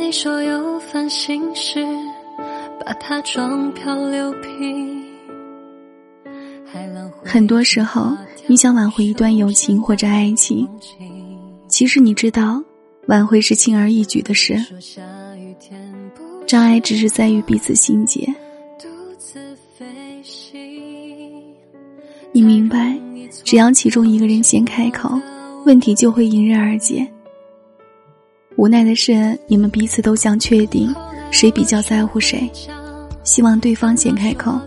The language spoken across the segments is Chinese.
你说有烦心事，把它装漂流瓶。很多时候，你想挽回一段友情或者爱情，其实你知道，挽回是轻而易举的事。障碍只是在于彼此心结。你明白，只要其中一个人先开口，问题就会迎刃而解。无奈的是，你们彼此都想确定谁比较在乎谁，希望对方先开口。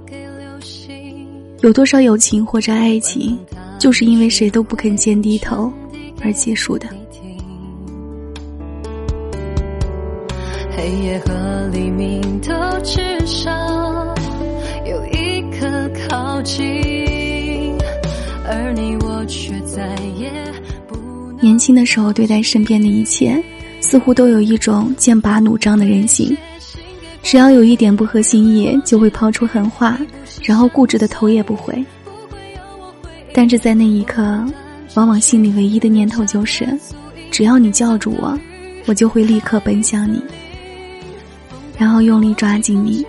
有多少友情或者爱情，就是因为谁都不肯先低头而结束的。黑夜和黎明都至少有一刻靠近，而你我却再也不。年轻的时候，对待身边的一切，似乎都有一种剑拔弩张的人性。只要有一点不合心意，就会抛出狠话，然后固执的头也不回。但是在那一刻，往往心里唯一的念头就是：只要你叫住我，我就会立刻奔向你。然后用力抓紧你，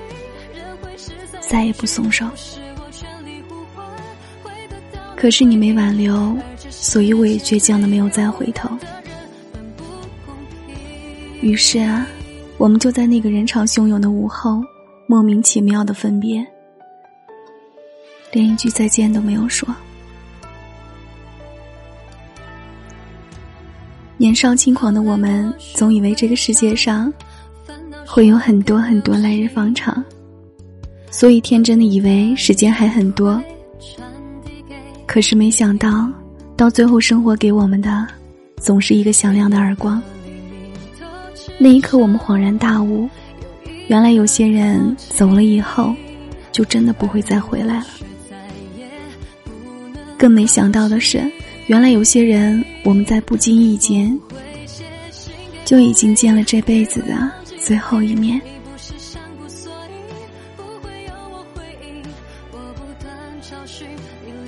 再也不松手。可是你没挽留，所以我也倔强的没有再回头。于是啊，我们就在那个人潮汹涌的午后，莫名其妙的分别，连一句再见都没有说。年少轻狂的我们，总以为这个世界上。会有很多很多来日方长，所以天真的以为时间还很多。可是没想到，到最后生活给我们的，总是一个响亮的耳光。那一刻，我们恍然大悟，原来有些人走了以后，就真的不会再回来了。更没想到的是，原来有些人，我们在不经意间，就已经见了这辈子的。最后一面，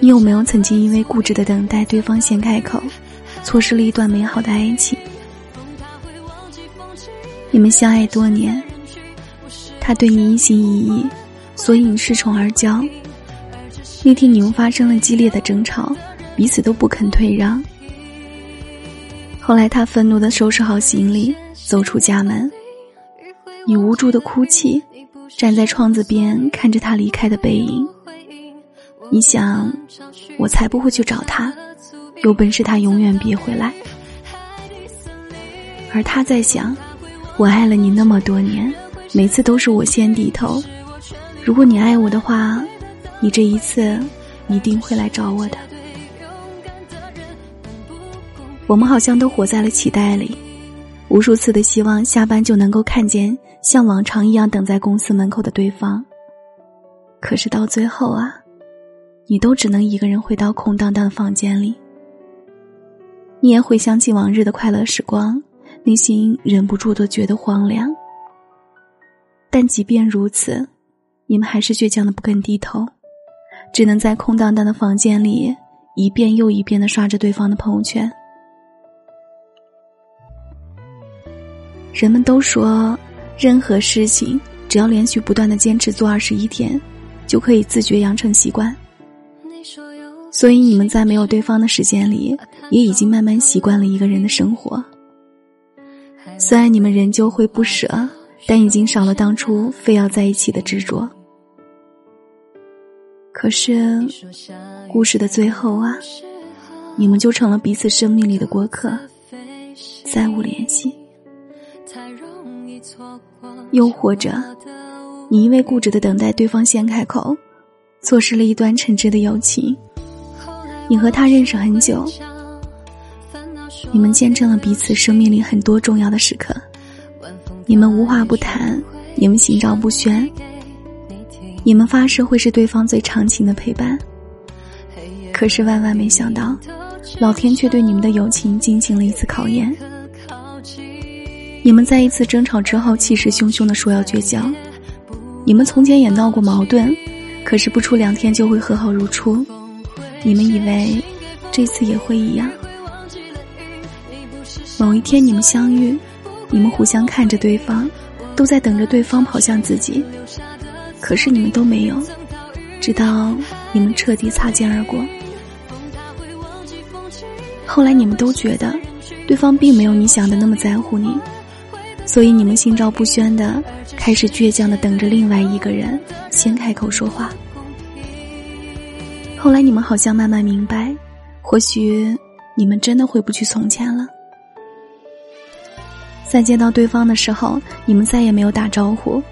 你有没有曾经因为固执的等待对方先开口，错失了一段美好的爱情？你们相爱多年，他对你一心一意，所以你恃宠而骄。那天你们发生了激烈的争吵，彼此都不肯退让。后来他愤怒的收拾好行李，走出家门。你无助的哭泣，站在窗子边看着他离开的背影。你想，我才不会去找他，有本事他永远别回来。而他在想，我爱了你那么多年，每次都是我先低头。如果你爱我的话，你这一次一定会来找我的。我们好像都活在了期待里，无数次的希望下班就能够看见。像往常一样等在公司门口的对方，可是到最后啊，你都只能一个人回到空荡荡的房间里。你也回想起往日的快乐时光，内心忍不住的觉得荒凉。但即便如此，你们还是倔强的不肯低头，只能在空荡荡的房间里一遍又一遍的刷着对方的朋友圈。人们都说。任何事情，只要连续不断的坚持做二十一天，就可以自觉养成习惯。所以你们在没有对方的时间里，也已经慢慢习惯了一个人的生活。虽然你们仍旧会不舍，但已经少了当初非要在一起的执着。可是，故事的最后啊，你们就成了彼此生命里的过客，再无联系。又或者，你因为固执的等待对方先开口，错失了一段诚挚的友情。你和他认识很久，你们见证了彼此生命里很多重要的时刻。你们无话不谈，你们心照不宣，你们发誓会是对方最长情的陪伴。可是万万没想到，老天却对你们的友情进行了一次考验。你们在一次争吵之后，气势汹汹的说要绝交。你们从前也闹过矛盾，可是不出两天就会和好如初。你们以为这次也会一样？某一天你们相遇，你们互相看着对方，都在等着对方跑向自己，可是你们都没有，直到你们彻底擦肩而过。后来你们都觉得，对方并没有你想的那么在乎你，所以你们心照不宣的开始倔强的等着另外一个人先开口说话。后来你们好像慢慢明白，或许你们真的回不去从前了。在见到对方的时候，你们再也没有打招呼，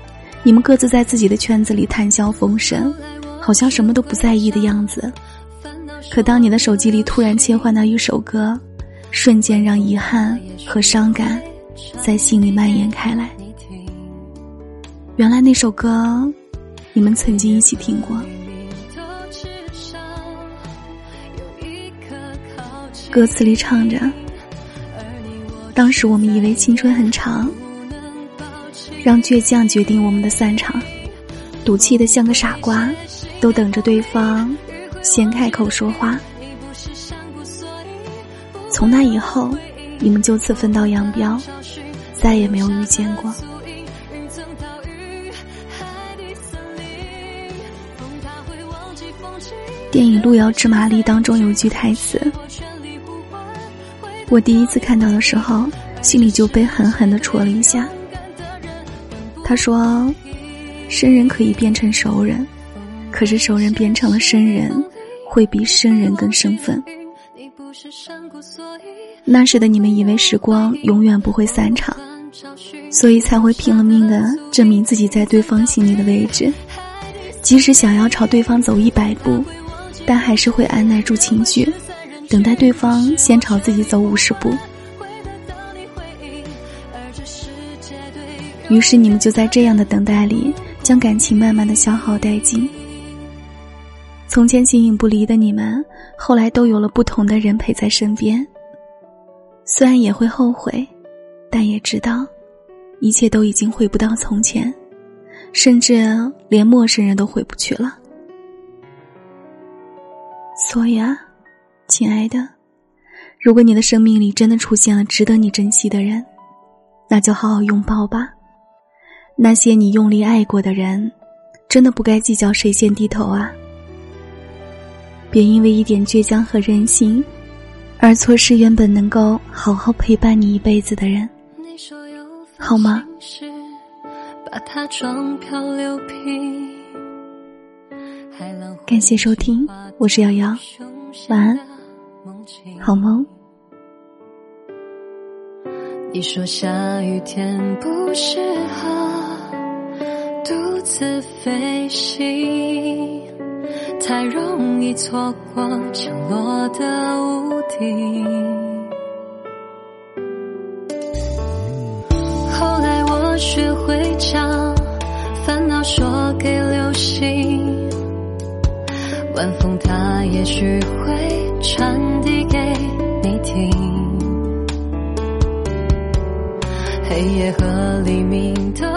你们各自在自己的圈子里谈笑风生，好像什么都不在意的样子。可当你的手机里突然切换到一首歌，瞬间让遗憾和伤感在心里蔓延开来。原来那首歌，你们曾经一起听过。歌词里唱着。当时我们以为青春很长，让倔强决定我们的散场，赌气的像个傻瓜，都等着对方先开口说话。从那以后，你们就此分道扬镳，再也没有遇见过。电影《路遥知马力》当中有句台词。我第一次看到的时候，心里就被狠狠的戳了一下。他说：“生人可以变成熟人，可是熟人变成了生人，会比生人更生分。”那时的你们以为时光永远不会散场，所以才会拼了命的证明自己在对方心里的位置，即使想要朝对方走一百步，但还是会按耐住情绪。等待对方先朝自己走五十步，于是你们就在这样的等待里，将感情慢慢的消耗殆尽。从前形影不离的你们，后来都有了不同的人陪在身边。虽然也会后悔，但也知道，一切都已经回不到从前，甚至连陌生人都回不去了。所以啊。亲爱的，如果你的生命里真的出现了值得你珍惜的人，那就好好拥抱吧。那些你用力爱过的人，真的不该计较谁先低头啊！别因为一点倔强和任性，而错失原本能够好好陪伴你一辈子的人，好吗？感谢收听，我是瑶瑶，晚安。好吗。你说下雨天不适合独自飞行，太容易错过降落的屋顶。后来我学会将烦恼说给流星，晚风它也许会听。黑夜和黎明都。